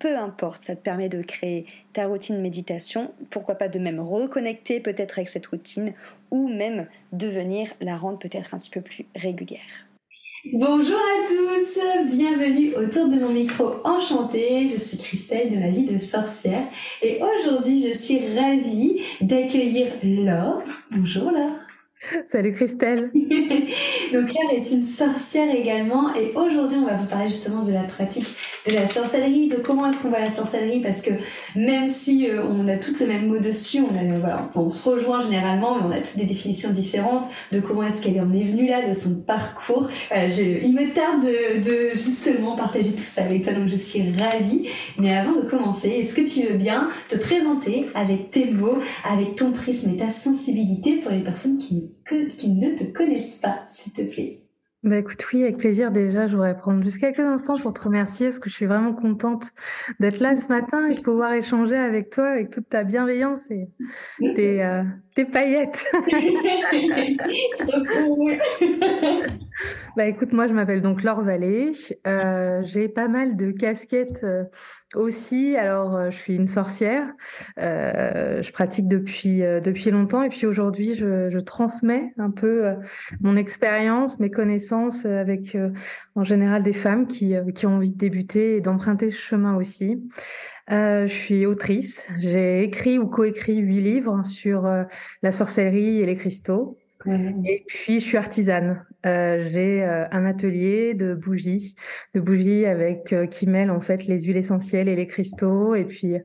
peu importe, ça te permet de créer ta routine méditation, pourquoi pas de même reconnecter peut-être avec cette routine ou même de venir la rendre peut-être un petit peu plus régulière. Bonjour à tous, bienvenue autour de mon micro enchanté. Je suis Christelle de la vie de sorcière et aujourd'hui je suis ravie d'accueillir Laure. Bonjour Laure. Salut Christelle. Donc Claire est une sorcière également et aujourd'hui on va vous parler justement de la pratique de la sorcellerie, de comment est-ce qu'on voit la sorcellerie parce que même si euh, on a toutes le même mot dessus, on, a, voilà, on se rejoint généralement mais on a toutes des définitions différentes de comment est-ce qu'elle en est venue là, de son parcours. il me tarde de, de, justement partager tout ça avec toi donc je suis ravie. Mais avant de commencer, est-ce que tu veux bien te présenter avec tes mots, avec ton prisme et ta sensibilité pour les personnes qui qui ne te connaissent pas, s'il te plaît. Bah écoute, oui, avec plaisir. Déjà, je voudrais prendre juste quelques instants pour te remercier parce que je suis vraiment contente d'être là ce matin et de pouvoir échanger avec toi, avec toute ta bienveillance et tes, euh, tes paillettes. Bah écoute, moi je m'appelle donc Laure Vallée. Euh, j'ai pas mal de casquettes euh, aussi. Alors euh, je suis une sorcière. je pratique depuis depuis longtemps et puis aujourd'hui je, je, transmets un peu mon expérience, mes connaissances avec en général des femmes qui qui ont envie de débuter et d'emprunter ce chemin aussi. Je suis autrice. J'ai écrit ou coécrit huit livres sur la sorcellerie et les cristaux. Et puis, je suis artisane. Euh, j'ai euh, un atelier de bougies, de bougies avec euh, qui mêle en fait les huiles essentielles et les cristaux. Et puis,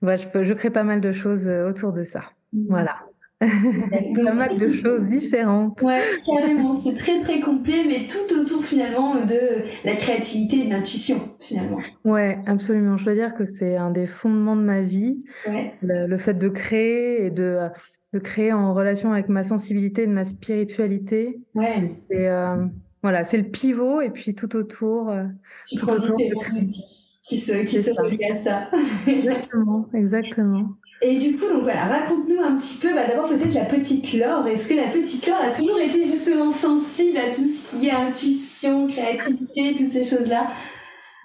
bah, je, je crée pas mal de choses autour de ça. Mmh. Voilà. Pas mal de choses différentes. Ouais, carrément. C'est très très complet, mais tout autour finalement de la créativité et de l'intuition finalement. Ouais, absolument. Je dois dire que c'est un des fondements de ma vie. Ouais. Le, le, fait de créer et de de créer en relation avec ma sensibilité, de ma spiritualité. Ouais. Et euh, voilà, c'est le pivot et puis tout autour. Euh, tu prends outils qui se, qui se relient à ça. exactement, exactement. Et du coup, donc voilà, raconte-nous un petit peu, bah d'abord peut-être la petite Laure. Est-ce que la petite Laure a toujours été justement sensible à tout ce qui est intuition, créativité, toutes ces choses-là?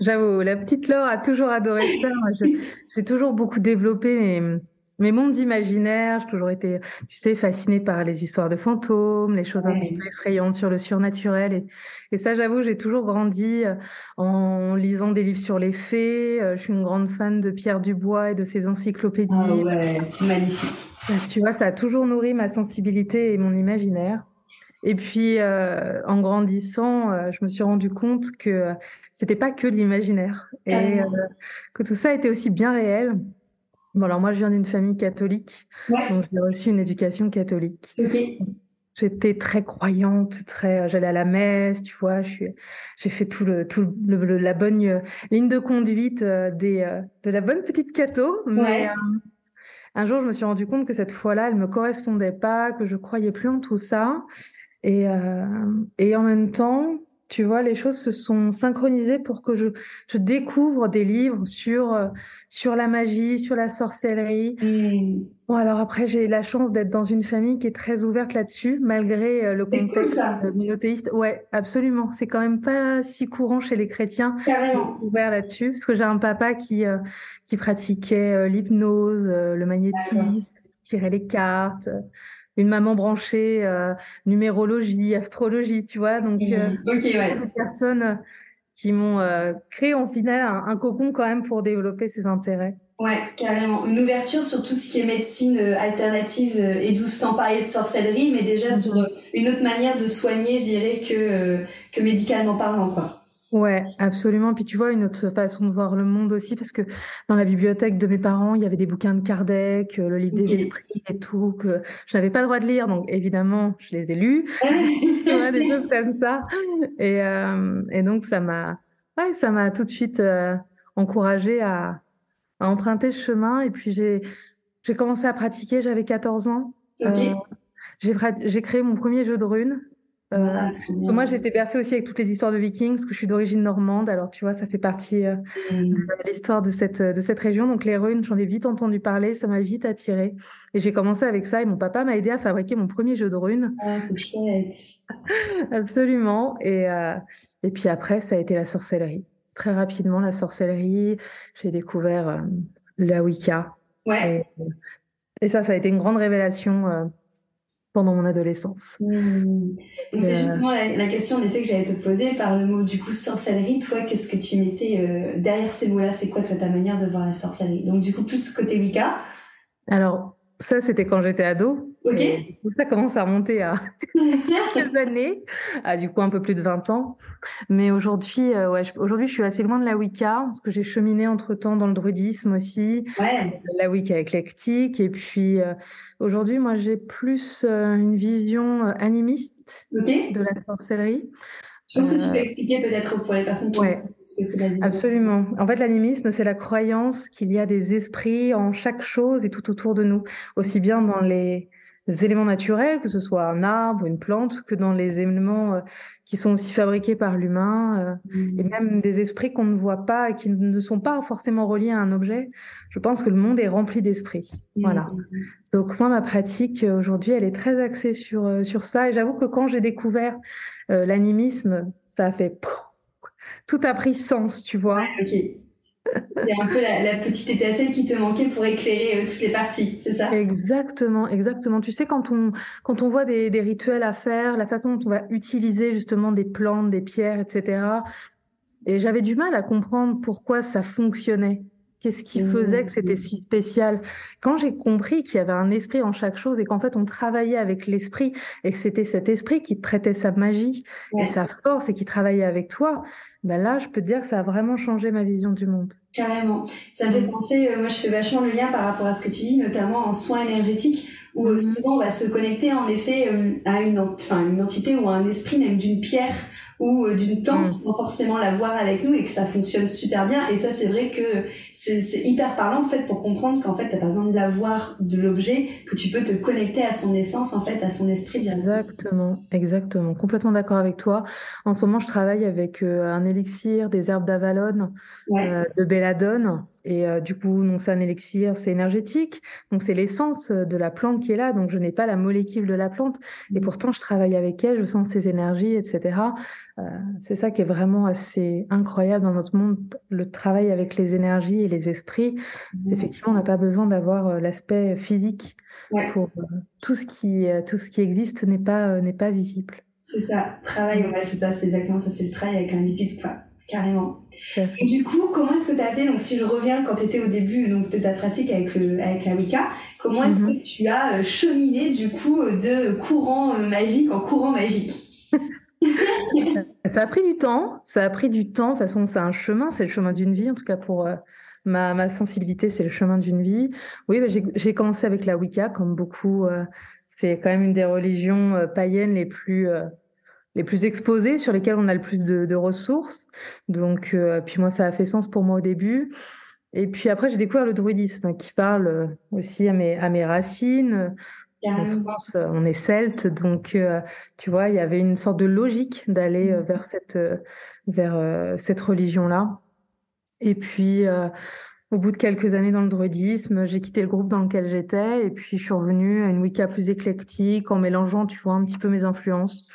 J'avoue, la petite Laure a toujours adoré ça. J'ai toujours beaucoup développé mes, mes mondes imaginaires. J'ai toujours été, tu sais, fascinée par les histoires de fantômes, les choses un petit peu effrayantes sur le surnaturel. Et, et ça, j'avoue, j'ai toujours grandi euh, en lisant des livres sur les fées. Euh, je suis une grande fan de Pierre Dubois et de ses encyclopédies. Ah ouais, magnifique. Tu vois, ça a toujours nourri ma sensibilité et mon imaginaire. Et puis, euh, en grandissant, euh, je me suis rendu compte que c'était pas que l'imaginaire et euh, que tout ça était aussi bien réel. Bon, alors moi, je viens d'une famille catholique, donc j'ai reçu une éducation catholique. J'étais très croyante, très, j'allais à la messe, tu vois. Je suis, j'ai fait tout le, tout le, la bonne ligne de conduite des, de la bonne petite catho, mais un jour, je me suis rendu compte que cette foi-là, elle me correspondait pas, que je croyais plus en tout ça. Et, euh, et en même temps, tu vois, les choses se sont synchronisées pour que je, je découvre des livres sur, euh, sur la magie, sur la sorcellerie. Mmh. Bon, alors après, j'ai la chance d'être dans une famille qui est très ouverte là-dessus, malgré euh, le contexte cool, monothéiste. Ouais, absolument. C'est quand même pas si courant chez les chrétiens ouvert là-dessus, parce que j'ai un papa qui, qui pratiquait l'hypnose, le magnétisme, tirait les cartes une maman branchée euh, numérologie, astrologie, tu vois. Donc, euh, des personnes euh, qui m'ont créé en final un, cocon quand même pour développer ses intérêts. Ouais, carrément. Une ouverture sur tout ce qui est médecine alternative et douce, sans parler de sorcellerie, mais déjà sur mhm. une autre manière de soigner, je dirais, que, que médicalement parlant, quoi. Ouais, absolument. Puis tu vois, une autre façon de voir le monde aussi, parce que dans la bibliothèque de mes parents, il y avait des bouquins de Kardec, euh, le livre des esprits et tout, que je n'avais pas le droit de lire. Donc évidemment, je les ai lus. tu vois, des choses comme ça. Et, euh, et donc, ça m'a ouais, ça m'a tout de suite euh, encouragée à, à emprunter ce chemin. Et puis, j'ai j'ai commencé à pratiquer, j'avais 14 ans. Okay. Euh, j'ai créé mon premier jeu de runes. Euh, moi, j'ai été bercée aussi avec toutes les histoires de Vikings, parce que je suis d'origine normande. Alors, tu vois, ça fait partie euh, mmh. de l'histoire de cette, de cette région. Donc, les runes, j'en ai vite entendu parler, ça m'a vite attirée. Et j'ai commencé avec ça. Et mon papa m'a aidé à fabriquer mon premier jeu de runes. Ah, c'est chouette. Absolument. Et, euh, et puis après, ça a été la sorcellerie. Très rapidement, la sorcellerie. J'ai découvert euh, la Wicca. Ouais. Et, et, ça, ça a été une grande révélation pendant mon adolescence. Mmh. C'est euh, justement la, question en effet que j'allais te poser par le mot du coup sorcellerie. Toi, qu'est-ce que tu mettais euh, derrière ces mots-là? C'est quoi toi ta manière de voir la sorcellerie? Donc du coup plus côté Wicca. Alors ça, c'était quand j'étais ado. Ça commence à remonter à quelques années, à du coup un peu plus de 20 ans. Mais aujourd'hui, euh, ouais, aujourd'hui, je suis assez loin de la Wicca, parce que j'ai cheminé entre temps dans le druidisme aussi, ouais. la Wicca éclectique. Et puis euh, aujourd'hui, moi, j'ai plus euh, une vision animiste de la sorcellerie. Je pense que tu peux euh, expliquer peut-être pour les personnes qui ouais, ce que c'est l'animisme. Absolument. En fait, l'animisme, c'est la croyance qu'il y a des esprits en chaque chose et tout autour de nous, aussi bien dans les éléments naturels, que ce soit un arbre, une plante, que dans les éléments euh, qui sont aussi fabriqués par l'humain, euh, mmh. et même des esprits qu'on ne voit pas et qui ne sont pas forcément reliés à un objet. Je pense que le monde est rempli d'esprits. Mmh. Voilà. Donc moi, ma pratique aujourd'hui, elle est très axée sur sur ça. Et j'avoue que quand j'ai découvert euh, l'animisme, ça a fait tout a pris sens, tu vois. ok. C'est un peu la, petite étincelle qui te manquait pour éclairer euh, toutes les parties, c'est ça? Exactement, exactement. Tu sais, quand on, quand on voit des, des, rituels à faire, la façon dont on va utiliser justement des plantes, des pierres, etc. Et j'avais du mal à comprendre pourquoi ça fonctionnait. Qu'est-ce qui faisait que c'était si spécial? Quand j'ai compris qu'il y avait un esprit en chaque chose et qu'en fait on travaillait avec l'esprit et que c'était cet esprit qui te prêtait sa magie et sa force et qui travaillait avec toi, ben là je peux te dire que ça a vraiment changé ma vision du monde. Carrément. Ça me fait penser, euh, moi je fais vachement le lien par rapport à ce que tu dis, notamment en soins énergétiques, où euh, mm-hmm. souvent on va se connecter en effet euh, à une, enfin, une entité ou à un esprit même d'une pierre ou euh, d'une plante mm. sans forcément la voir avec nous et que ça fonctionne super bien. Et ça, c'est vrai que c'est hyper parlant en fait pour comprendre qu'en fait, t'as pas besoin de la voir de l'objet, que tu peux te connecter à son essence en fait, à son esprit Exactement, exactement. Complètement d'accord avec toi. En ce moment, je travaille avec euh, un élixir des herbes d'Avalon, euh, de belladone. Et euh, du coup, donc c'est un élixir, c'est énergétique. Donc c'est l'essence de la plante qui est là. Donc je n'ai pas la molécule de la plante. Et mmh. pourtant, je travaille avec elle, je sens ses énergies, etc. Euh, c'est ça qui est vraiment assez incroyable dans notre monde, le travail avec les énergies et les esprits. C'est mmh. effectivement, on n'a pas besoin d'avoir euh, l'aspect physique pour tout ce qui tout ce qui existe n'est pas n'est pas visible. C'est ça, travail, ouais, c'est ça, c'est exactement ça, c'est le travail avec l'invisible, quoi. Carrément. Et du coup, comment est-ce que tu as fait, donc si je reviens quand tu étais au début donc, de ta pratique avec, le, avec la Wicca, comment est-ce mhm. que tu as euh, cheminé du coup de courant euh, magique en courant magique? Ça a pris du temps, ça a pris du temps, de toute façon c'est un chemin, c'est le chemin d'une vie, en tout cas pour euh, ma, ma, sensibilité, c'est le chemin d'une vie. Oui, bah, j'ai commencé avec la Wicca, comme beaucoup, c'est quand même une des religions païennes les plus les plus exposés, sur lesquels on a le plus de, ressources. Donc, euh, puis moi, ça a fait sens pour moi au début. Et puis après, j'ai découvert le druidisme qui parle euh, aussi à mes, à mes racines. En France, euh, on est celte, donc tu vois, il y avait une sorte de logique d'aller mmh. vers cette, vers cette religion-là. Et puis, au bout de quelques années dans le druidisme, j'ai quitté le groupe dans lequel j'étais et puis je suis revenue à une Wicca plus éclectique en mélangeant, tu vois, un petit peu mes influences.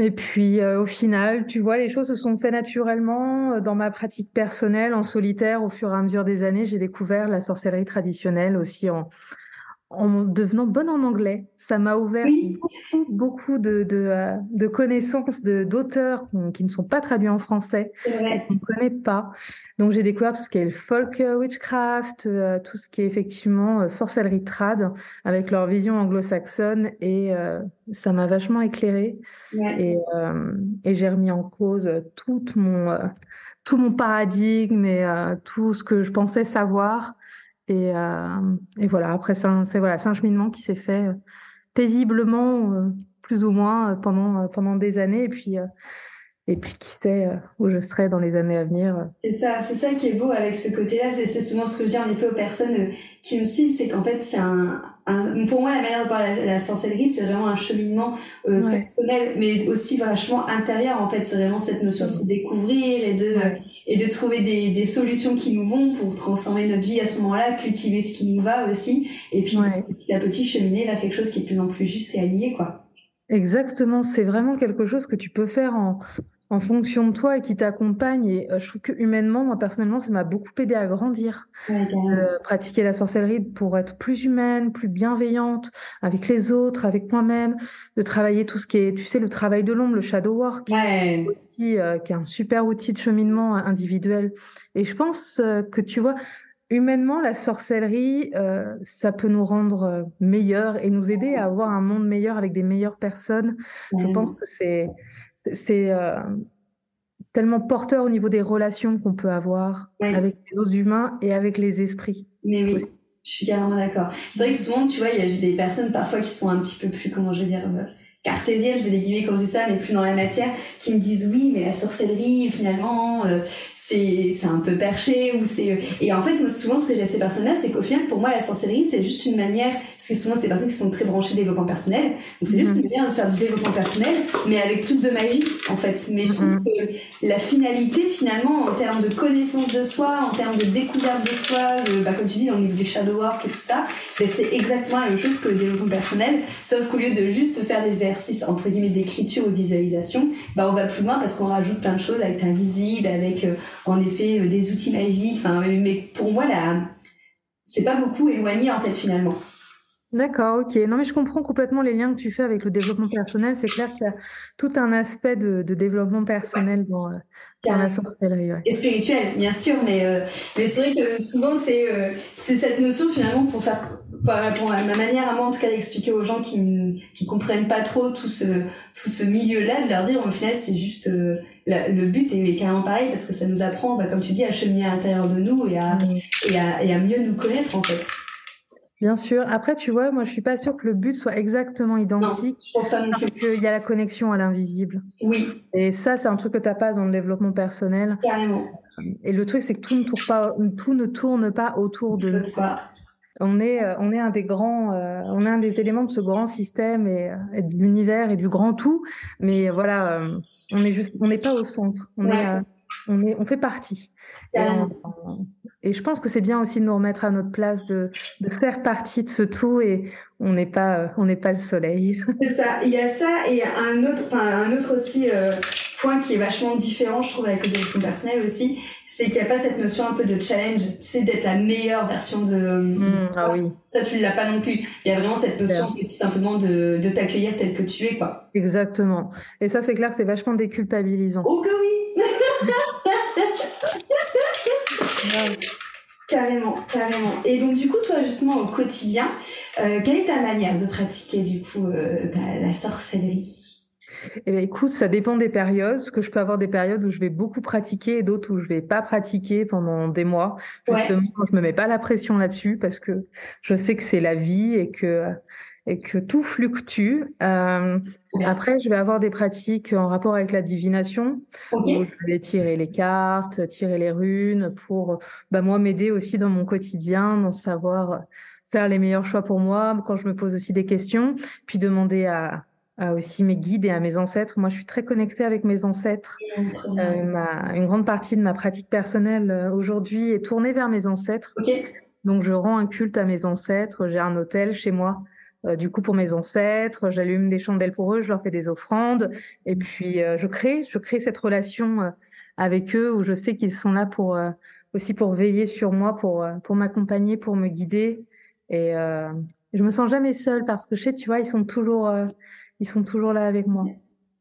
Et puis euh, au final, tu vois, les choses se sont faites naturellement euh, dans ma pratique personnelle, en solitaire. Au fur et à mesure des années, j'ai découvert la sorcellerie traditionnelle aussi en, en devenant bonne en anglais. Ça m'a ouvert beaucoup, beaucoup de, de, euh, de connaissances d'auteurs qui ne sont pas traduits en français, qu'on ne connaît pas. Donc j'ai découvert tout ce qui est le folk euh, witchcraft, euh, tout ce qui est effectivement sorcellerie trad, avec leur vision anglo-saxonne, et ça m'a vachement éclairé. Et, et j'ai remis en cause tout mon, tout mon paradigme et tout ce que je pensais savoir. Et, euh, et voilà, après, c'est un, voilà, un cheminement qui s'est fait euh, paisiblement, euh, plus ou moins, pendant, pendant des années. Et puis, et puis qui sait où je serai dans les années à venir. C'est ça, c'est ça qui est beau avec ce côté-là. C'est souvent ce que je dis en effet aux personnes qui me suivent, c'est qu'en fait c'est un, un, pour moi la manière de voir la, la sorcellerie, c'est vraiment un cheminement personnel, mais aussi vachement intérieur. En fait, c'est vraiment cette notion de se découvrir et de et de trouver des, des solutions qui nous vont pour transformer notre vie à ce moment-là, cultiver ce qui nous va aussi, et puis petit à petit cheminer vers quelque chose qui est de plus en plus juste et aligné, quoi. Exactement, c'est vraiment quelque chose que tu peux faire en, en fonction de toi et qui t'accompagne. Et euh, je trouve que humainement, moi personnellement, ça m'a beaucoup aidé à grandir, de pratiquer la sorcellerie pour être plus humaine, plus bienveillante avec les autres, avec moi-même, de travailler tout ce qui est, tu sais, le travail de l'ombre, le shadow work, aussi, euh, qui est un super outil de cheminement individuel. Et je pense euh, que tu vois, humainement, la sorcellerie, ça peut nous rendre meilleurs et nous aider à avoir un monde meilleur avec des meilleures personnes. Je pense que c'est c'est euh, tellement porteur au niveau des relations qu'on peut avoir avec les autres humains et avec les esprits. Mais oui. Je suis carrément d'accord. C'est vrai que souvent, tu vois, j'ai des personnes parfois qui sont un petit peu plus, comment je veux dire, euh, cartésiennes, je vais des quand je dis ça, mais plus dans la matière, qui me disent oui, mais la sorcellerie, finalement, euh, c'est c'est un peu perché ou c'est et en fait moi, souvent ce que j'ai à ces personnes là c'est qu'au final pour moi la sorcellerie c'est juste une manière parce que souvent c'est des personnes qui sont très branchées développement personnel donc c'est juste mhm. une manière de faire du développement personnel mais avec plus de magie en fait mais je trouve mhm. que la finalité finalement en termes de connaissance de soi en termes de découverte de soi bah, comme tu dis dans le niveau du shadow work et tout ça bah, c'est exactement la même chose que le développement personnel sauf qu'au lieu de juste faire des exercices entre guillemets d'écriture ou de visualisation bah on va plus loin parce qu'on rajoute plein de choses avec l'invisible avec euh, en effet euh, des outils magiques. Enfin, mais pour moi, là, c'est pas beaucoup éloigné en fait finalement. D'accord, ok. Non, mais je comprends complètement les liens que tu fais avec le développement personnel. C'est clair qu'il y a tout un aspect de, développement personnel dans, euh, la sorcellerie. Et spirituel, bien sûr, mais, euh, mais c'est vrai que souvent, c'est c'est cette notion finalement pour faire, pour ma manière à moi en tout cas d'expliquer aux gens qui qui comprennent pas trop tout ce, tout ce milieu-là, de leur dire au final, c'est juste le but est carrément pareil parce que ça nous apprend, bah, comme tu dis, à cheminer à l'intérieur de nous et à, et à, et à mieux nous connaître en fait. Bien sûr. Après, tu vois, moi, je suis pas sûre que le but soit exactement identique. Non, je pense pas non parce qu'il y a la connexion à l'invisible. Oui. Et ça, c'est un truc que tu n'as pas dans le développement personnel. Carrément. Et le truc, c'est que tout ne tourne pas, tout ne tourne pas autour de nous. On est, euh, on est un des grands, euh, on est un des éléments de ce grand système et, et de l'univers et du grand tout. Mais voilà, on est juste, on n'est pas au centre. On est, on, est, on fait partie. Et, je pense que c'est bien aussi de nous remettre à notre place, de, de faire partie de ce tout et on n'est pas, on n'est pas le soleil. C'est ça. Il y a ça et un autre, enfin, un autre aussi euh, point qui est vachement différent, je trouve, avec le développement personnel aussi, c'est qu'il n'y a pas cette notion un peu de challenge, c'est d'être la meilleure version de. Mmh, ah oui. Ça, tu ne l'as pas non plus. Il y a vraiment cette notion tout simplement de, de t'accueillir tel que tu es, quoi. Exactement. Et ça, c'est clair c'est vachement déculpabilisant. Oh que oui Carrément, carrément. Et donc du coup, toi justement au quotidien, euh, quelle est ta manière de pratiquer du coup euh, bah, la sorcellerie? Eh bien, écoute, ça dépend des périodes, parce que je peux avoir des périodes où je vais beaucoup pratiquer et d'autres où je vais pas pratiquer pendant des mois. Justement, je me mets pas la pression là-dessus parce que je sais que c'est la vie et que et que tout fluctue. Euh, après, je vais avoir des pratiques en rapport avec la divination, où je vais tirer les cartes, tirer les runes, pour bah, moi m'aider aussi dans mon quotidien, dans savoir faire les meilleurs choix pour moi, quand je me pose aussi des questions, puis demander à, à aussi mes guides et à mes ancêtres. Moi, je suis très connectée avec mes ancêtres. Euh, ma, une grande partie de ma pratique personnelle euh, aujourd'hui est tournée vers mes ancêtres. Donc, je rends un culte à mes ancêtres. J'ai un hôtel chez moi euh, du coup pour mes ancêtres, j'allume des chandelles pour eux, je leur fais des offrandes et puis euh, je crée, je crée cette relation euh, avec eux où je sais qu'ils sont là pour aussi pour veiller sur moi, pour pour m'accompagner, pour me guider et je me sens jamais seule parce que je sais, tu vois, ils sont toujours ils sont toujours là avec moi.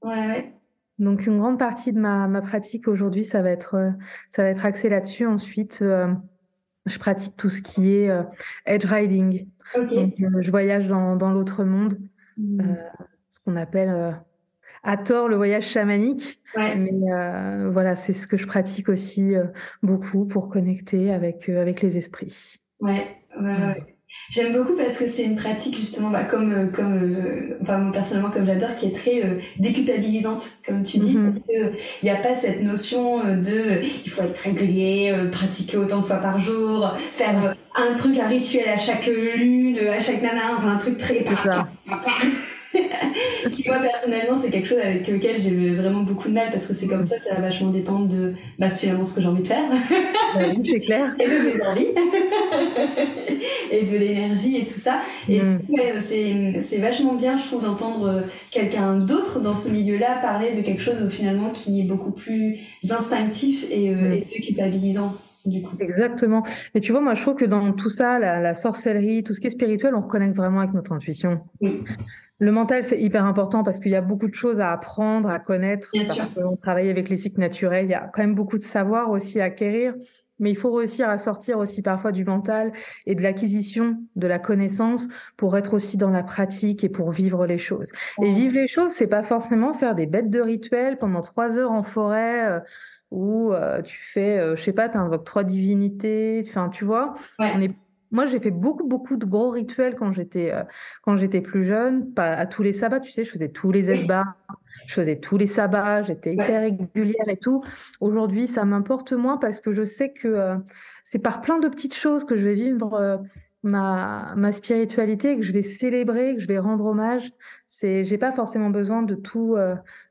Ouais. Donc une grande partie de ma, ma pratique aujourd'hui, ça va être ça va être axé là-dessus. Ensuite, je pratique tout ce qui est edge riding. Donc, euh, je voyage dans, dans l'autre monde, mmh. euh, ce qu'on appelle euh, à tort le voyage chamanique. Mais voilà, c'est ce que je pratique aussi beaucoup pour connecter avec, avec les esprits. Ouais, ouais, ouais. J'aime beaucoup parce que c'est une pratique justement, bah, comme, euh, comme euh, enfin moi personnellement comme j'adore, qui est très euh, déculpabilisante, comme tu dis, mhm. parce que il n'y a pas cette notion de il faut être régulier, pratiquer autant de fois par jour, faire un truc, un rituel à chaque lune, à chaque nana, enfin un truc très qui moi personnellement c'est quelque chose avec lequel j'ai vraiment beaucoup de mal parce que c'est comme toi ça va vachement dépendre de bah, finalement ce que j'ai envie de faire bah oui, c'est clair et de mes envies et de l'énergie et tout ça et mm. c'est c'est vachement bien je trouve d'entendre euh, quelqu'un d'autre dans ce milieu là parler de quelque chose finalement qui est beaucoup plus instinctif et, euh, mm. et culpabilisant du coup. Exactement. Mais tu vois, moi, je trouve que dans tout ça, la, la, sorcellerie, tout ce qui est spirituel, on reconnecte vraiment avec notre intuition. Oui. Le mental, c'est hyper important parce qu'il y a beaucoup de choses à apprendre, à connaître. Bien parce qu'on travaille avec les cycles naturels. Il y a quand même beaucoup de savoir aussi à acquérir. Mais il faut réussir à sortir aussi parfois du mental et de l'acquisition de la connaissance pour être aussi dans la pratique et pour vivre les choses. Et vivre les choses, c'est pas forcément faire des bêtes de rituels pendant trois heures en forêt euh, où euh, tu fais, euh, je sais pas, tu invoques trois divinités. Enfin, tu vois, on est moi, j'ai fait beaucoup, beaucoup de gros rituels quand j'étais euh, quand j'étais plus jeune, pas à tous les sabbats, tu sais, je faisais tous les esbats, je faisais tous les sabbats, j'étais hyper régulière et tout. Aujourd'hui, ça m'importe moins parce que je sais que euh, c'est par plein de petites choses que je vais vivre euh, ma, ma spiritualité, que je vais célébrer, que je vais rendre hommage. C'est, j'ai pas forcément besoin de tout,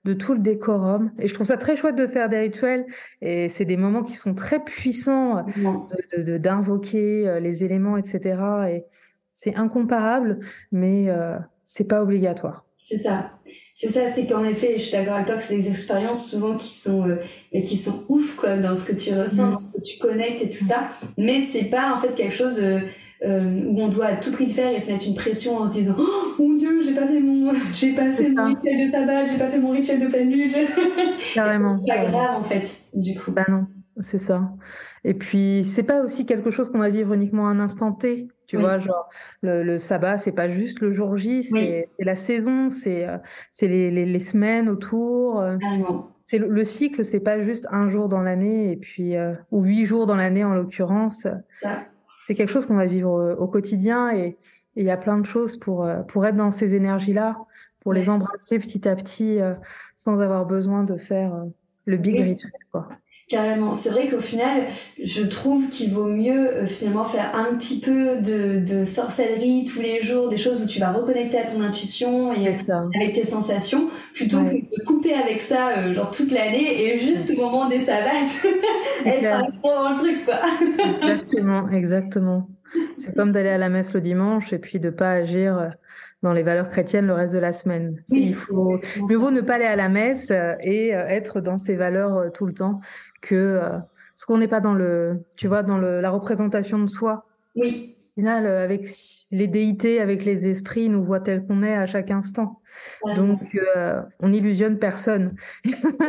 de tout le décorum. Et je trouve ça très chouette de faire des rituels. Et c'est des moments qui sont très puissants de, de, d'invoquer euh, les éléments, etc. Et c'est incomparable, mais euh, c'est pas obligatoire. C'est ça. C'est ça, c'est qu'en effet, je suis d'accord avec toi que c'est des expériences souvent qui sont euh, qui sont ouf quoi dans ce que tu ressens, mm. dans ce que tu connectes et tout ça. Mais c'est pas en fait quelque chose euh, euh, où on doit à tout prix le faire et se mettre une pression en se disant oh mon dieu j'ai pas fait mon j'ai pas fait mon rituel de sabbat j'ai pas fait mon rituel de pleine lune. Carrément. C'est pas grave en fait du coup. Bah non c'est ça. Et puis c'est pas aussi quelque chose qu'on va vivre uniquement un instant T tu vois genre le, le sabbat c'est pas juste le jour J c'est la saison c'est euh, c'est les, les, les, semaines autour euh, c'est le, cycle c'est pas juste un jour dans l'année et puis ou huit jours dans l'année en l'occurrence. Ça c'est quelque chose qu'on va vivre euh, au, quotidien et il y a plein de choses pour, euh, pour être dans ces énergies-là, pour les embrasser petit à petit euh, sans avoir besoin de faire le big rituel. Quoi. Carrément. C'est vrai qu'au final, je trouve qu'il vaut mieux euh, finalement faire un petit peu de, de, sorcellerie tous les jours, des choses où tu vas reconnecter à ton intuition et avec tes sensations, plutôt que de couper avec ça euh, genre toute l'année et juste au moment des savates être dans le truc quoi. exactement, exactement. C'est comme d'aller à la messe le dimanche et puis de pas agir euh, dans les valeurs chrétiennes le reste de la semaine. Il faut mieux vaut ne pas aller à la messe et être dans ses valeurs tout le temps que euh, ce qu'on n'est pas dans le, tu vois, dans le, la représentation de soi. Oui. Au final, euh, avec les déités, avec les esprits, nous voient tel qu'on est à chaque instant. Donc, euh, on illusionne personne.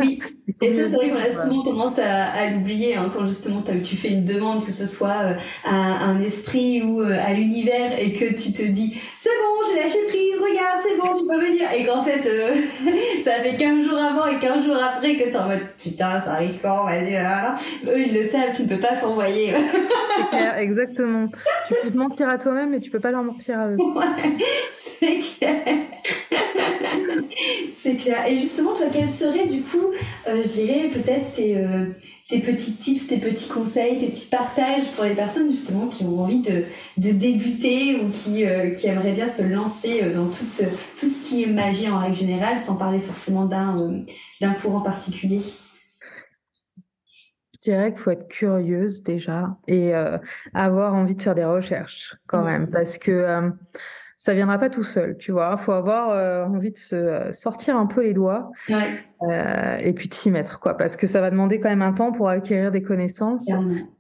Oui, et ça, c'est vrai qu'on a souvent tendance à, à l'oublier hein, quand justement tu fais une demande, que ce soit euh, à un esprit ou euh, à l'univers, et que tu te dis c'est bon, j'ai lâché prise, regarde, c'est bon, tu peux venir. Et qu'en fait, euh, ça fait 15 jours avant et 15 jours après que t'es en mode putain, ça arrive quand, vas-y, là, Eux, ils le savent, tu ne peux pas l'envoyer. c'est clair, exactement. Tu peux te mentir à toi-même, mais tu peux pas leur mentir à eux. Ouais, c'est clair. c'est clair. Et justement, toi, quels seraient du coup, euh, je dirais peut-être tes, euh, tes petits tips, tes petits conseils, tes petits partages pour les personnes justement qui ont envie de, de débuter ou qui, euh, qui aimeraient bien se lancer dans tout, tout ce qui est magie en règle générale, sans parler forcément d'un d'un courant particulier? Je dirais qu'il faut être curieuse déjà et avoir envie de faire des recherches quand même parce que ça viendra pas tout seul, tu vois. Il faut avoir euh, envie de se euh, sortir un peu les doigts euh, et puis de s'y mettre, quoi, parce que ça va demander quand même un temps pour acquérir des connaissances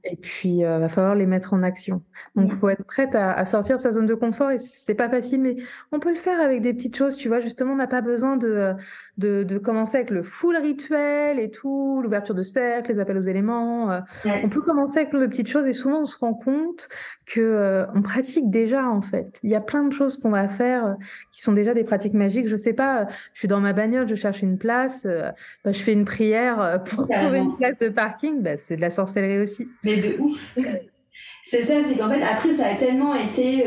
et puis il va falloir les mettre en action. Donc, il faut être prête à, à, sortir de sa zone de confort et c'est pas facile, mais on peut le faire avec des petites choses, tu vois. Justement, on n'a pas besoin de, de, de, commencer avec le full rituel et tout, l'ouverture de cercle, les appels aux éléments. On peut commencer avec de petites choses et souvent on se rend compte que on pratique déjà en fait. Il y a plein de choses qu'on va faire euh, qui sont déjà des pratiques magiques. Je sais pas, euh, je suis dans ma bagnole, je cherche une place, euh, bah, je fais une prière pour trouver une place de parking, bah, c'est de la sorcellerie aussi. Mais de ouf C'est ça, c'est qu'en fait, après, ça a tellement été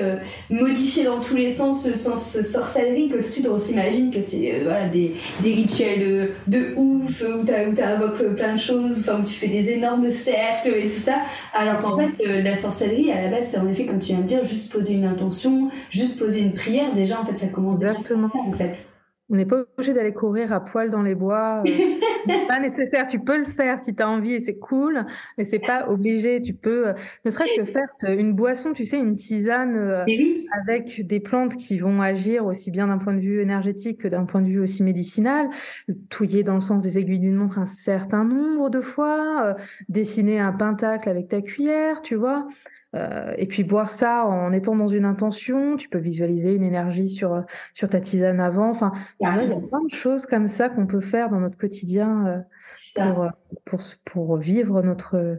modifié dans tous les sens, le sens sorcellerie, que tout de suite, on s'imagine que c'est voilà, des, des rituels de ouf, où tu invoques plein de choses, enfin, où tu fais des énormes cercles et tout ça. Alors qu'en fait, la sorcellerie, à la base, c'est en effet, comme tu viens de dire, juste poser une intention, juste poser une prière. Déjà, en fait, ça commence Exactement. déjà en fait. On n'est pas obligé d'aller courir à poil dans les bois. Euh, c'est pas nécessaire. Tu peux le faire si tu as envie et c'est cool, mais c'est pas obligé. Tu peux, euh, ne serait-ce que faire une boisson, tu sais, une tisane euh, avec des plantes qui vont agir aussi bien d'un point de vue énergétique que d'un point de vue aussi médicinal. Touiller dans le sens des aiguilles d'une montre un certain nombre de fois, dessiner un pentacle avec ta cuillère, tu vois. Euh, et puis boire ça en étant dans une intention, tu peux visualiser une énergie sur sur ta tisane avant. Enfin, il y a plein de choses comme ça qu'on peut faire dans notre quotidien euh, pour, pour pour vivre notre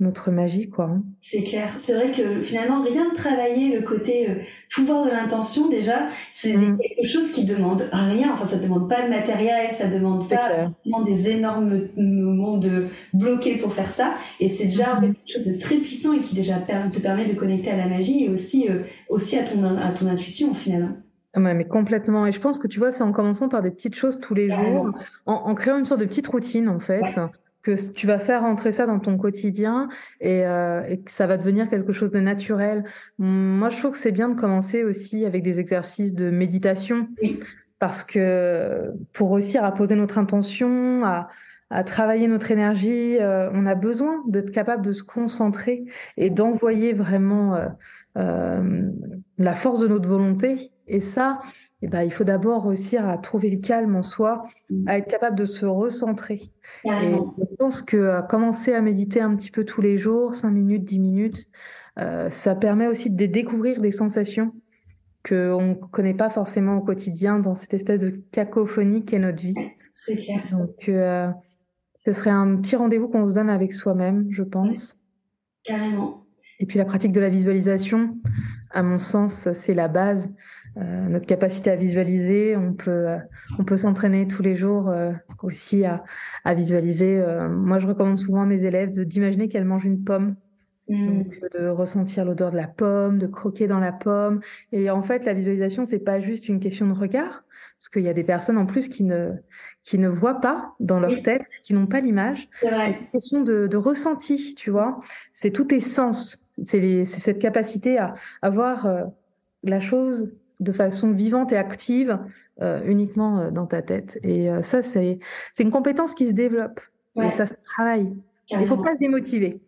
notre magie, quoi. Hein. C'est clair. C'est vrai que finalement, rien de travailler le côté euh, pouvoir de l'intention, déjà, c'est mm. quelque chose qui demande rien. Enfin, ça demande pas de matériel, ça demande pas des énormes moments de bloquer pour faire ça. Et c'est déjà mm. quelque chose de très puissant et qui déjà te permet de connecter à la magie et aussi, euh, aussi à ton, à ton intuition, finalement. Ouais, mais complètement. Et je pense que tu vois, c'est en commençant par des petites choses tous les jours, en, en, créant une sorte de petite routine, en fait que tu vas faire rentrer ça dans ton quotidien et, euh, et, que ça va devenir quelque chose de naturel. Moi, je trouve que c'est bien de commencer aussi avec des exercices de méditation parce que pour réussir à poser notre intention, à, à travailler notre énergie, euh, on a besoin d'être capable de se concentrer et d'envoyer vraiment euh, euh la force de notre volonté. Et ça, eh ben, il faut d'abord réussir à trouver le calme en soi, à être capable de se recentrer. Et je pense que commencer à méditer un petit peu tous les jours, 5 minutes, 10 minutes, ça permet aussi de découvrir des sensations qu'on ne connaît pas forcément au quotidien dans cette espèce de cacophonie qu'est notre vie. C'est clair. Donc, euh, ce serait un petit rendez-vous qu'on se donne avec soi-même, je pense. Carrément. Et puis la pratique de la visualisation, à mon sens, c'est la base. Euh, notre capacité à visualiser, on peut, euh, on peut s'entraîner tous les jours euh, aussi à, à visualiser. moi, je recommande souvent à mes élèves d'imaginer qu'elles mangent une pomme. Mm. Donc, de ressentir l'odeur de la pomme, de croquer dans la pomme. Et en fait, la visualisation, c'est pas juste une question de regard, parce qu'il y a des personnes en plus qui ne, qui ne voient pas dans leur tête, qui n'ont pas l'image. C'est une question de, de, ressenti, tu vois. C'est tous tes sens. C'est cette capacité à, à voir euh, la chose de façon vivante et active euh, uniquement euh, dans ta tête. Et ça, c'est une compétence qui se développe. Et ça se travaille. Il ne faut pas se démotiver.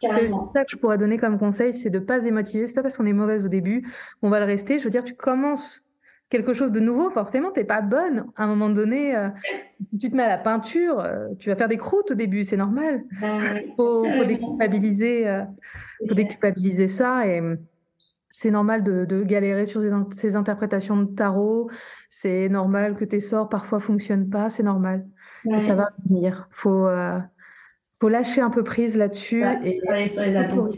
C'est ça que je pourrais donner comme conseil, c'est de pas se démotiver. C'est pas parce qu'on est mauvaise au début qu'on va le rester. Je veux dire, tu commences quelque chose de nouveau, forcément, t'es pas bonne. À un moment donné, euh, si tu te mets à la peinture, euh, tu vas faire des croûtes au début, c'est normal. Il bah faut, faut, déculpabiliser, euh, faut déculpabiliser ça et c'est normal de, de, galérer sur ces, ces, interprétations de tarot. C'est normal que tes sorts parfois fonctionnent pas, c'est normal. ça va venir. Faut faut lâcher un peu prise là-dessus et aller sur les attentes.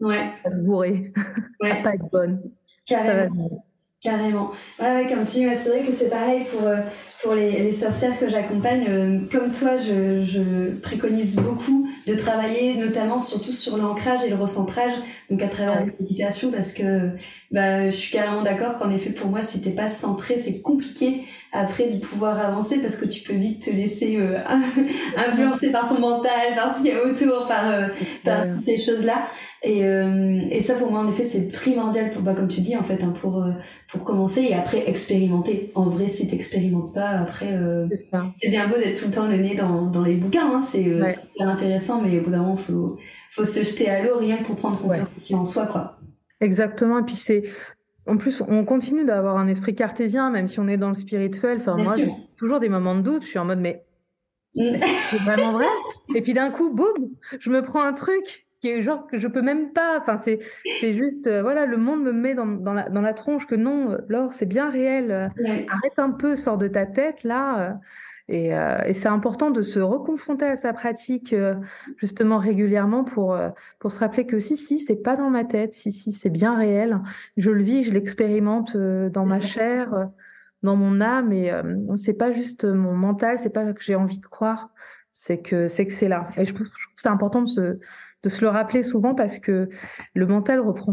Ouais. se bourrer. Ouais. pas être bonne. Carrément. Carrément. Ouais, ouais, comme tu dis, c'est vrai que c'est pareil pour, euh, pour les, les sorcières que j'accompagne. Euh, comme toi, je, je préconise beaucoup de travailler, notamment surtout sur l'ancrage et le recentrage, donc à travers la méditation, parce que bah, je suis carrément d'accord qu'en effet, pour moi, si t'es pas centré, c'est compliqué après de pouvoir avancer parce que tu peux vite te laisser euh, influencer par ton mental, par ce qu'il y a autour, par, euh, par toutes ces choses-là. Et, euh, et ça, pour moi, en effet, c'est primordial pour, bah, comme tu dis, en fait, hein, pour, pour commencer et après expérimenter. En vrai, si t'expérimentes pas, après, c'est bien beau d'être tout le temps le nez dans, dans les bouquins, hein, c'est super intéressant, mais au bout d'un moment, faut, faut se jeter à l'eau rien que pour prendre confiance aussi en soi, quoi. Exactement. Et puis c'est en plus, on continue d'avoir un esprit cartésien, même si on est dans le spirituel. Enfin, moi, j'ai toujours des moments de doute. Je suis en mode, mais, mm. c'est vraiment vrai? Et puis d'un coup, boum, je me prends un truc qui est genre que je peux même pas. Enfin, c'est, c'est juste, euh, voilà, le monde me met dans, dans, la, dans la tronche que non, Laure, c'est bien réel. Arrête un peu, sors de ta tête là. Euh, et, euh, et c'est important de se reconfronter à sa pratique euh, justement régulièrement pour euh, pour se rappeler que si si c'est pas dans ma tête, si si c'est bien réel, je le vis, je l'expérimente dans ma chair, dans mon âme et c'est pas juste mon mental, c'est pas que j'ai envie de croire, c'est que c'est que c'est là. Et je trouve, que c'est important de se de se le rappeler souvent parce que le mental reprend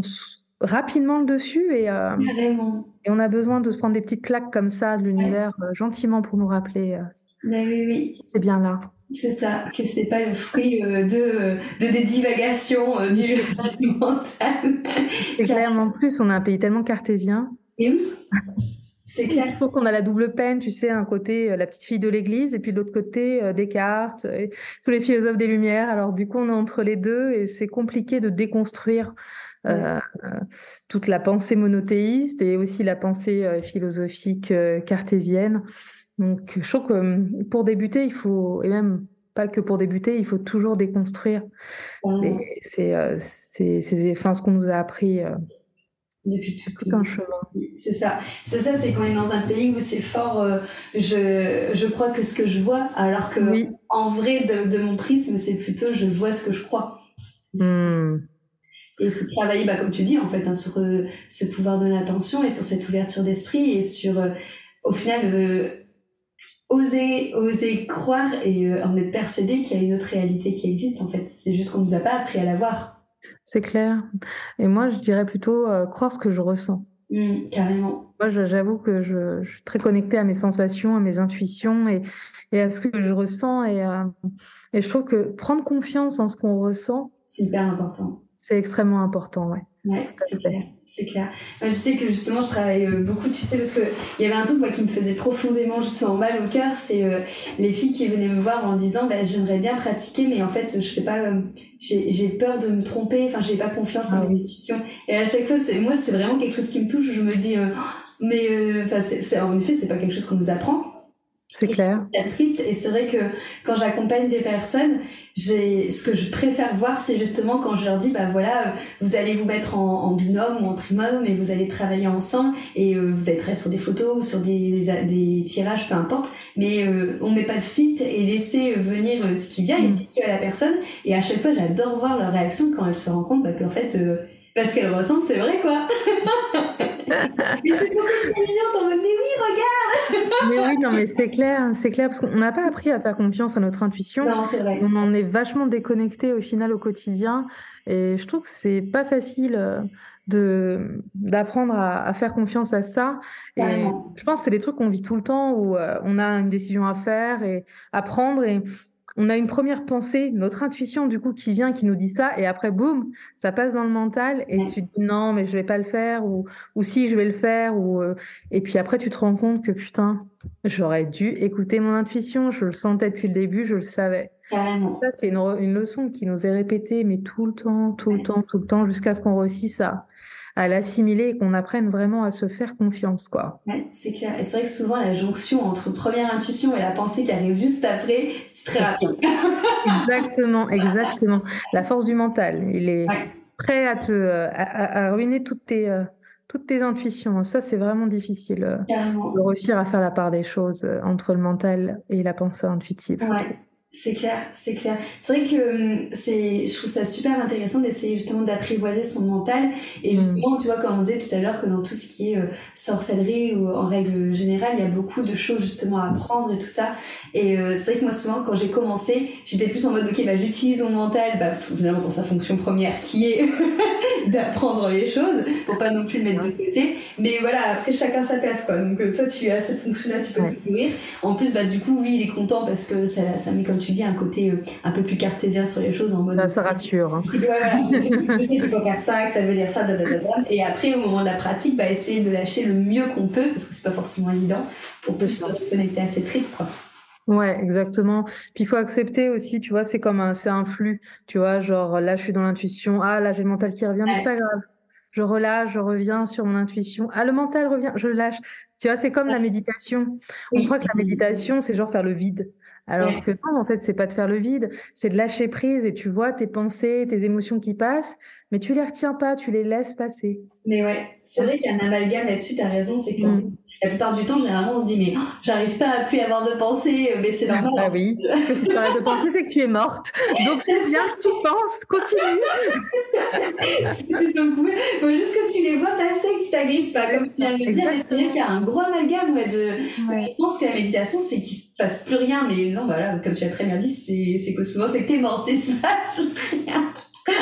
rapidement le dessus et, et on a besoin de se prendre des petites claques comme ça de l'univers gentiment pour nous rappeler mais oui, oui. C'est bien là. C'est ça, que c'est pas le fruit euh, de, de des divagations euh, du, du mental. C'est clair, en plus, on a un pays tellement cartésien. Et oui. C'est clair. Il faut qu'on a la double peine, tu sais, un côté euh, la petite fille de l'église et puis de l'autre côté Descartes, et tous les philosophes des Lumières. Alors du coup, on est entre les deux et c'est compliqué de déconstruire euh, toute la pensée monothéiste et aussi la pensée philosophique cartésienne. Donc, je trouve que hum, pour débuter, il faut, et même pas que pour débuter, il faut toujours déconstruire. C'est euh, ce qu'on nous a appris. Euh, depuis tout, un chemin. C'est ça. C'est ça, c'est qu'on est dans un pays où c'est fort. Euh, je, je crois que ce que je vois, alors que en vrai, de, mon prisme, c'est plutôt je vois ce que je crois. Hmm. Et c'est travailler, bah, comme tu dis, en fait, hein, sur ce pouvoir de l'attention et sur cette ouverture d'esprit et sur, au final, oser, oser croire et euh, en être persuadé qu'il y a une autre réalité qui existe en fait. C'est juste qu'on nous a pas appris à la voir. C'est clair. Et moi, je dirais plutôt euh, croire ce que je ressens. Mmh, carrément. Moi, j'avoue que je, je, suis très connectée à mes sensations, à mes intuitions et, et à ce que je ressens. Et, euh, et je trouve que prendre confiance en ce qu'on ressent, c'est hyper important. C'est extrêmement important, ouais. Ouais, c'est clair. C'est clair. je sais que justement, je travaille euh, beaucoup, tu sais, parce que il y avait un truc moi qui me faisait profondément justement mal au cœur, c'est euh, les filles qui venaient me voir en disant, bah, j'aimerais bien pratiquer, mais en fait, je fais pas, euh, j'ai peur de me tromper, enfin, j'ai pas confiance en ah mes intuitions. Et à chaque fois, c'est moi, c'est vraiment quelque chose qui me touche. Je me dis, mais enfin, c'est en effet, c'est pas quelque chose qu'on nous apprend. C'est clair. C'est triste et c'est vrai que quand j'accompagne des personnes, j'ai ce que je préfère voir, c'est justement quand je leur dis bah voilà, vous allez vous mettre en, en binôme ou en trinôme et vous allez travailler ensemble et euh, vous allez travailler sur des photos ou sur des, des, tirages, peu importe, mais euh, on met pas de filtre et laisser venir euh, ce qui vient et mm. à la personne. Et à chaque fois, j'adore voir leur réaction quand elles se rendent compte bah, qu'en fait, parce qu'elles ressentent, c'est vrai quoi. mais c'est beaucoup trop mignon, en mode mais oui, regarde Mais oui, non, mais c'est clair, c'est clair, parce qu'on n'a pas appris à faire confiance à notre intuition. Non, c'est vrai. On en est vachement déconnecté au final au quotidien. Et je trouve que c'est pas facile euh, de d'apprendre à, à faire confiance à ça. Et je pense que c'est des trucs qu'on vit tout le temps où euh, on a une décision à faire et à prendre et on a une première pensée, notre intuition du coup qui vient, qui nous dit ça, et après boum, ça passe dans le mental et tu te dis non mais je vais pas le faire ou ou si je vais le faire ou euh, et puis après tu te rends compte que putain j'aurais dû écouter mon intuition, je le sentais depuis le début, je le savais. Carrément. Ça c'est une, une leçon qui nous est répétée mais tout le temps, tout le temps, tout le temps jusqu'à ce qu'on réussisse à à l'assimiler et qu'on apprenne vraiment à se faire confiance quoi. Ouais, c'est clair. Et c'est vrai que souvent, la jonction entre première intuition et la pensée qui arrive juste après, c'est très rapide. Exactement, exactement. La force du mental, il est Ouais. prêt à te à, ruiner toutes tes euh, toutes tes intuitions. Ça, c'est vraiment difficile euh, Carrément. de réussir à faire la part des choses euh, entre le mental et la pensée intuitive. Ouais, c'est clair, c'est clair. C'est vrai que hum, c'est, je trouve ça super intéressant d'essayer justement d'apprivoiser son mental. Et Mm. justement, tu vois, comme on disait tout à l'heure, que dans tout ce qui est euh, sorcellerie ou en règle générale, il y a beaucoup de choses justement à apprendre et tout ça. Et euh, c'est vrai que moi, souvent, quand j'ai commencé, j'étais plus en mode, ok, bah, j'utilise mon mental, bah, finalement, pour sa fonction première, qui est d'apprendre les choses, pour pas non plus le mettre de côté. Mais voilà, après, chacun sa place, quoi. Donc, euh, toi, tu as cette fonction-là, tu peux Ouais. te nourrir. En plus, bah, du coup, oui, il est content parce que ça, ça met, comme tu dis, un côté euh, un peu plus cartésien sur les choses en mode. Ça, ça rassure. hein. Voilà. Je sais qu'il faut faire ça, que ça veut dire ça, da, da, da, da. Et après, au moment de la pratique, bah, essayer de lâcher le mieux qu'on peut, parce que c'est pas forcément évident, pour plus se reconnecter à ses tripes, quoi. Ouais, exactement. Puis il faut accepter aussi, tu vois, c'est comme un, c'est un flux, tu vois, genre là je suis dans l'intuition, ah là j'ai le mental qui revient, mais c'est pas grave. Je relâche, je reviens sur mon intuition. Ah le mental revient, je lâche. Tu vois, c'est comme la méditation. On Oui. croit que la méditation c'est genre faire le vide. Alors Ouais. que non, en fait, c'est pas de faire le vide, c'est de lâcher prise et tu vois tes pensées, tes émotions qui passent, mais tu les retiens pas, tu les laisses passer. Mais ouais, c'est vrai qu'il y a un amalgame là-dessus, t'as raison, c'est que Mm. La plupart du temps, généralement, on se dit, mais oh, j'arrive pas à plus avoir de pensée, mais c'est normal. Ah oui, parce que tu de penser, c'est que tu es morte. Donc c'est bien que tu penses, continue. c'est plutôt cool. Faut juste que tu les vois passer, que tu t'agrippes pas. Comme tu viens de le dire, mais c'est vrai qu'il y a un gros amalgame ouais, de. Je pense que la méditation, c'est qu'il se passe plus rien, mais non, bah là, comme tu l'as très bien dit, c'est c'est que souvent, c'est que t'es morte, c'est se passe plus rien.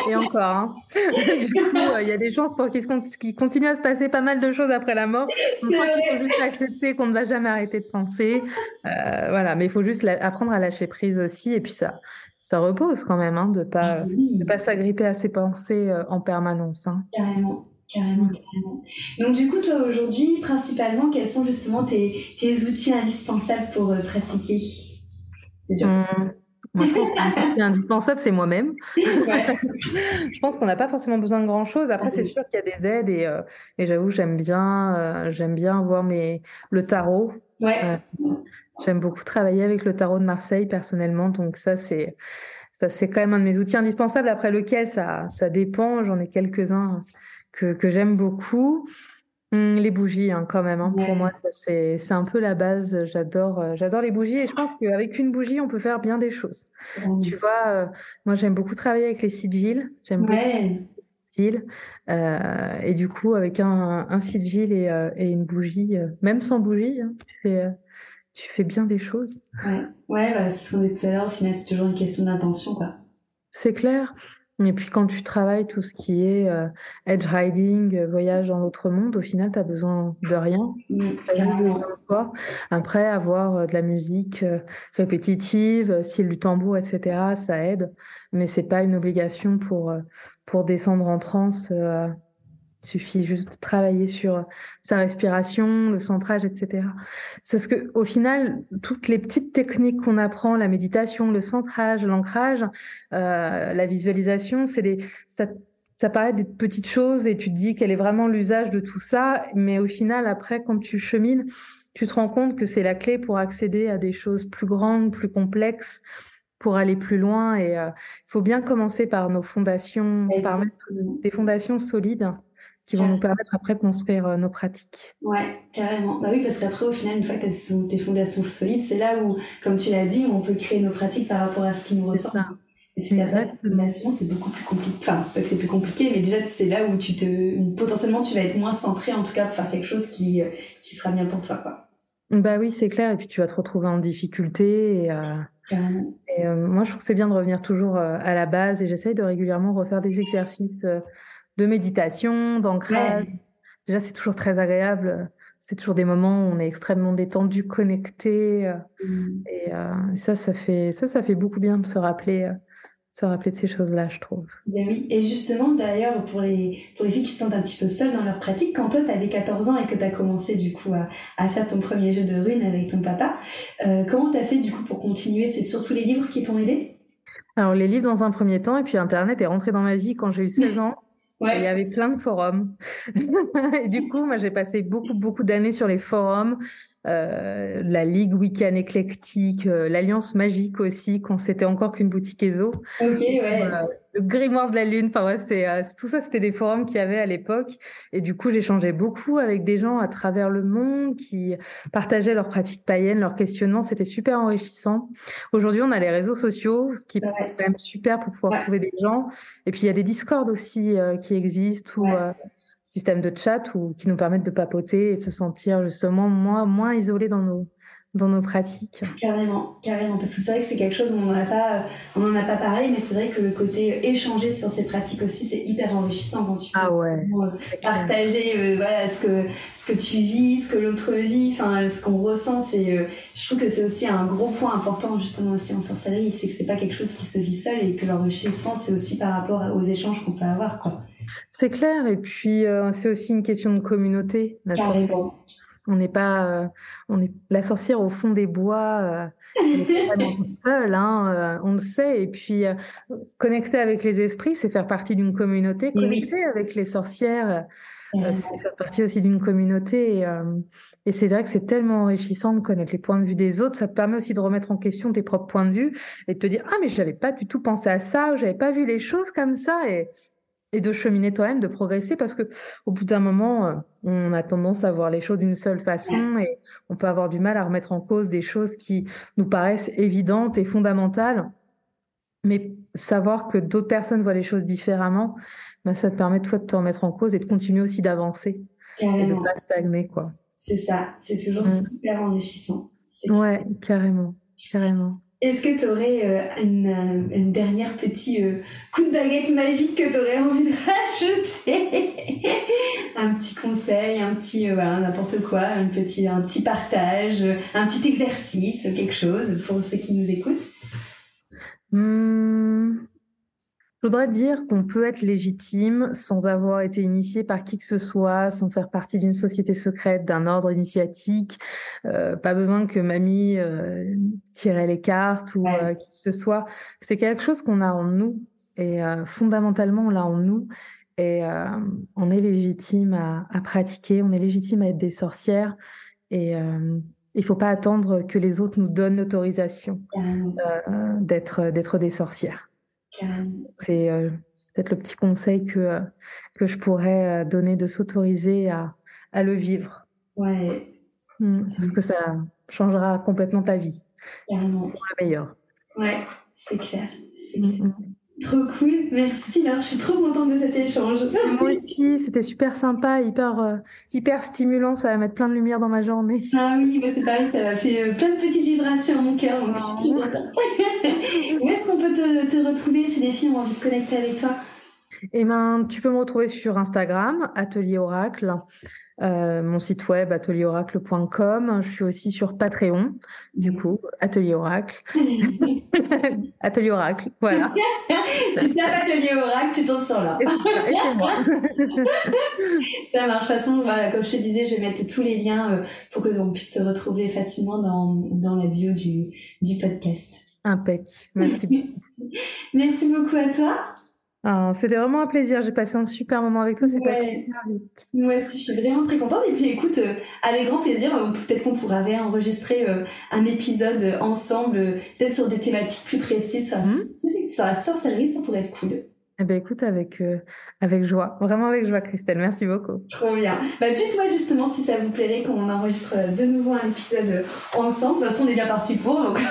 Et encore, hein. du coup, euh, il y a des chances pour qu'il continue à se passer pas mal de choses après la mort. Donc, je crois qu'il faut juste accepter qu'on ne va jamais arrêter de penser. Euh, voilà, mais il faut juste apprendre à lâcher prise aussi. Et puis ça, ça repose quand même, hein, de pas, de pas s'agripper à ses pensées euh, en permanence. Hein. Carrément. Carrément, carrément. Donc du coup, toi aujourd'hui, principalement, quels sont justement tes, tes outils indispensables pour pratiquer? C'est dur. Hum, moi, je pense que indispensable, c'est moi-même. Ouais. Je pense qu'on n'a pas forcément besoin de grand-chose. Après, c'est sûr qu'il y a des aides et, euh, et j'avoue, j'aime bien, euh, j'aime bien voir mes, le tarot. Ouais. Euh, J'aime beaucoup travailler avec le tarot de Marseille personnellement, donc ça c'est ça c'est quand même un de mes outils indispensables. Après lequel? Ça ça dépend, j'en ai quelques-uns que que j'aime beaucoup. Hum, les bougies hein, quand même, hein, Ouais. pour moi c'est un peu la base. J'adore euh, j'adore les bougies et je pense qu'avec une bougie on peut faire bien des choses. Tu vois, euh, moi j'aime beaucoup travailler avec les sigils, j'aime beaucoup Ouais. les sigils. Euh, et du coup avec un un sigil et euh, et une bougie, euh, même sans bougie, hein, tu fais tu fais bien des choses. Ouais, ouais bah, c'est ce qu'on disait tout à l'heure, au final, c'est toujours une question d'intention, quoi. C'est clair. Et puis quand tu travailles tout ce qui est euh, edge riding, euh, voyage dans l'autre monde, au final, tu as besoin de rien. Toi. Après, avoir euh, de la musique euh, répétitive, style du tambour, etc., ça aide. Mais c'est pas une obligation pour, pour descendre en transe. Euh, suffit juste de travailler sur sa respiration, le centrage, etc. C'est ce que, au final, toutes les petites techniques qu'on apprend, la méditation, le centrage, l'ancrage, euh, la visualisation, c'est des, ça, ça paraît des petites choses et tu te dis quel est vraiment l'usage de tout ça, mais au final, après, quand tu chemines, tu te rends compte que c'est la clé pour accéder à des choses plus grandes, plus complexes, pour aller plus loin. Et il faut bien commencer par nos fondations, par mettre des fondations solides qui vont nous permettre après de construire euh, nos pratiques. Ouais, carrément. Bah oui, parce qu'après, au final, une fois que tu tes fondations solides, c'est là où, comme tu l'as dit, on peut créer nos pratiques par rapport à ce qui nous ressemble. Et si tu pas de fondation, c'est beaucoup plus compliqué. Enfin, c'est pas que c'est plus compliqué, mais déjà, c'est là où tu te, potentiellement, tu vas être moins centré, en tout cas, pour faire quelque chose qui, qui sera bien pour toi, quoi. Bah oui, c'est clair. Et puis tu vas te retrouver en difficulté. Et, euh, et euh, moi, je trouve que c'est bien de revenir toujours euh, à la base. Et j'essaye de régulièrement refaire des exercices de méditation, d'ancrage. Déjà, c'est toujours très agréable. C'est toujours des moments où on est extrêmement détendu, connecté. Mm. Et, et ça, ça fait ça, ça fait beaucoup bien de se rappeler se rappeler de ces choses-là, je trouve. Ben oui, et justement, d'ailleurs, pour les, pour les filles qui se sentent un petit peu seules dans leur pratique, quand toi, tu avais 14 ans et que tu as commencé, du coup, à, à, faire ton premier jeu de runes avec ton papa, euh, comment tu as fait, du coup, pour continuer? C'est surtout les livres qui t'ont aidé? Alors, les livres dans un premier temps, et puis Internet est rentré dans ma vie quand j'ai eu 16 ans. Il y avait plein de forums. du coup, moi, j'ai passé beaucoup, beaucoup d'années sur les forums euh, la Ligue Week-end éclectique, euh, l'Alliance magique aussi, quand c'était encore qu'une boutique ESO. le Grimoire de la Lune, enfin ouais, c'est euh, tout ça, c'était des forums qu'il y avait à l'époque. Et du coup, j'échangeais beaucoup avec des gens à travers le monde qui partageaient leurs pratiques païennes, leurs questionnements. C'était super enrichissant. Aujourd'hui, on a les réseaux sociaux, ce qui est quand même super pour pouvoir trouver des gens. Et puis, il y a des Discord aussi qui existent où système de chat ou qui nous permettent de papoter et de se sentir justement moins, moins isolés dans nos, dans nos pratiques. Carrément, carrément, parce que c'est vrai que c'est quelque chose où on n'en a pas, on en a pas parlé, mais c'est vrai que le côté échanger sur ces pratiques aussi, c'est hyper enrichissant quand tu ah ouais. Euh, partager, euh, voilà, ce que ce que tu vis, ce que l'autre vit, enfin, ce qu'on ressent, c'est, euh, je trouve que c'est aussi un gros point important justement aussi en sorcellerie, c'est que c'est pas quelque chose qui se vit seul et que l'enrichissement, c'est aussi par rapport aux échanges qu'on peut avoir, quoi. C'est clair, et puis euh, c'est aussi une question de communauté. La On n'est pas, euh, on est la sorcière au fond des bois. Euh, pas seule, hein, on le sait. Et puis connecter avec les esprits, c'est faire partie d'une communauté. Connecter avec les sorcières, c'est faire partie aussi d'une communauté. Et, c'est vrai que c'est tellement enrichissant de connaître les points de vue des autres. Ça te permet aussi de remettre en question tes propres points de vue et de te dire ah mais je n'avais pas du tout pensé à ça, ou j'avais pas vu les choses comme ça. Et et de cheminer toi-même, de progresser, parce que au bout d'un moment, euh, on a tendance à voir les choses d'une seule façon et on peut avoir du mal à remettre en cause des choses qui nous paraissent évidentes et fondamentales. Mais savoir que d'autres personnes voient les choses différemment, ben ça te permet toi de te remettre en cause et de continuer aussi d'avancer et de pas stagner, quoi. C'est ça, c'est toujours mm. super enrichissant. Ouais, carrément, carrément. Est-ce que tu aurais euh, une, euh, une, dernière petit euh, coup de baguette magique que tu aurais envie de rajouter? Un petit conseil, un petit voilà, n'importe quoi, un petit, un petit partage, un petit exercice, quelque chose pour ceux qui nous écoutent? Mmh. Je voudrais dire qu'on peut être légitime sans avoir été initié par qui que ce soit, sans faire partie d'une société secrète, d'un ordre initiatique. Euh, pas besoin que mamie euh, tirait les cartes ou euh, qui que ce soit. C'est quelque chose qu'on a en nous et euh, fondamentalement on l'a en nous et on est légitime à, à, pratiquer, on est légitime à être des sorcières et il faut pas attendre que les autres nous donnent l'autorisation d'être des sorcières. C'est euh, peut-être le petit conseil que, euh, que je pourrais euh, donner de s'autoriser à, à le vivre. Ouais. Mmh, parce que ça changera complètement ta vie. Carrément. Pour le meilleur. Ouais, c'est clair. C'est mmh, clair. Mmh. Trop cool, merci là, je suis trop contente de cet échange. Moi aussi, c'était super sympa, hyper, euh, hyper stimulant, ça va mettre plein de lumière dans ma journée. Ah oui, bah c'est pareil, ça m'a fait euh, plein de petites vibrations à mon cœur, donc je suis Où est-ce qu'on peut te, te retrouver si les filles ont envie de connecter avec toi? Eh ben, tu peux me retrouver sur Instagram, Atelier Oracle. Euh, mon site web atelieroracle.com. Je suis aussi sur Patreon, du coup, Atelier Oracle. Atelier Oracle, voilà. tu tapes Atelier Oracle, tu tombes sur là. Ça marche. De toute façon, voilà, comme je te disais, je vais mettre tous les liens euh, pour que l'on puisse se retrouver facilement dans, dans la bio du, du podcast. Impec. Merci beaucoup. Merci beaucoup à toi. Ah, c'était vraiment un plaisir. J'ai passé un super moment avec toi. C'est ouais. Moi aussi, je suis vraiment très contente. Et puis, écoute, euh, avec grand plaisir, euh, peut-être qu'on pourra réenregistrer euh, un épisode ensemble, peut-être sur des thématiques plus précises sur la, mmh. sur la sorcellerie. Ça pourrait être cool. Eh ben écoute, avec, euh, avec joie, vraiment avec joie, Christelle. Merci beaucoup. Trop bien. Bah, dites-moi justement si ça vous plairait qu'on enregistre de nouveau un épisode ensemble. De toute façon, on est bien parti pour. Donc...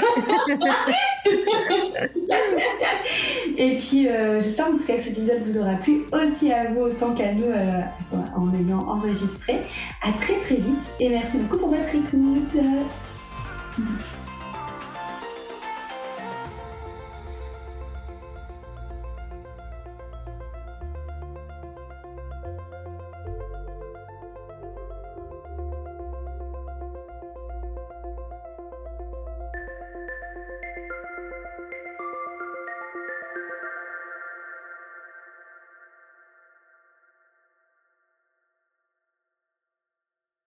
Et puis, euh, j'espère en tout cas que cet épisode vous aura plu aussi à vous autant qu'à nous euh, en ayant enregistré. À très très vite et merci beaucoup pour votre écoute.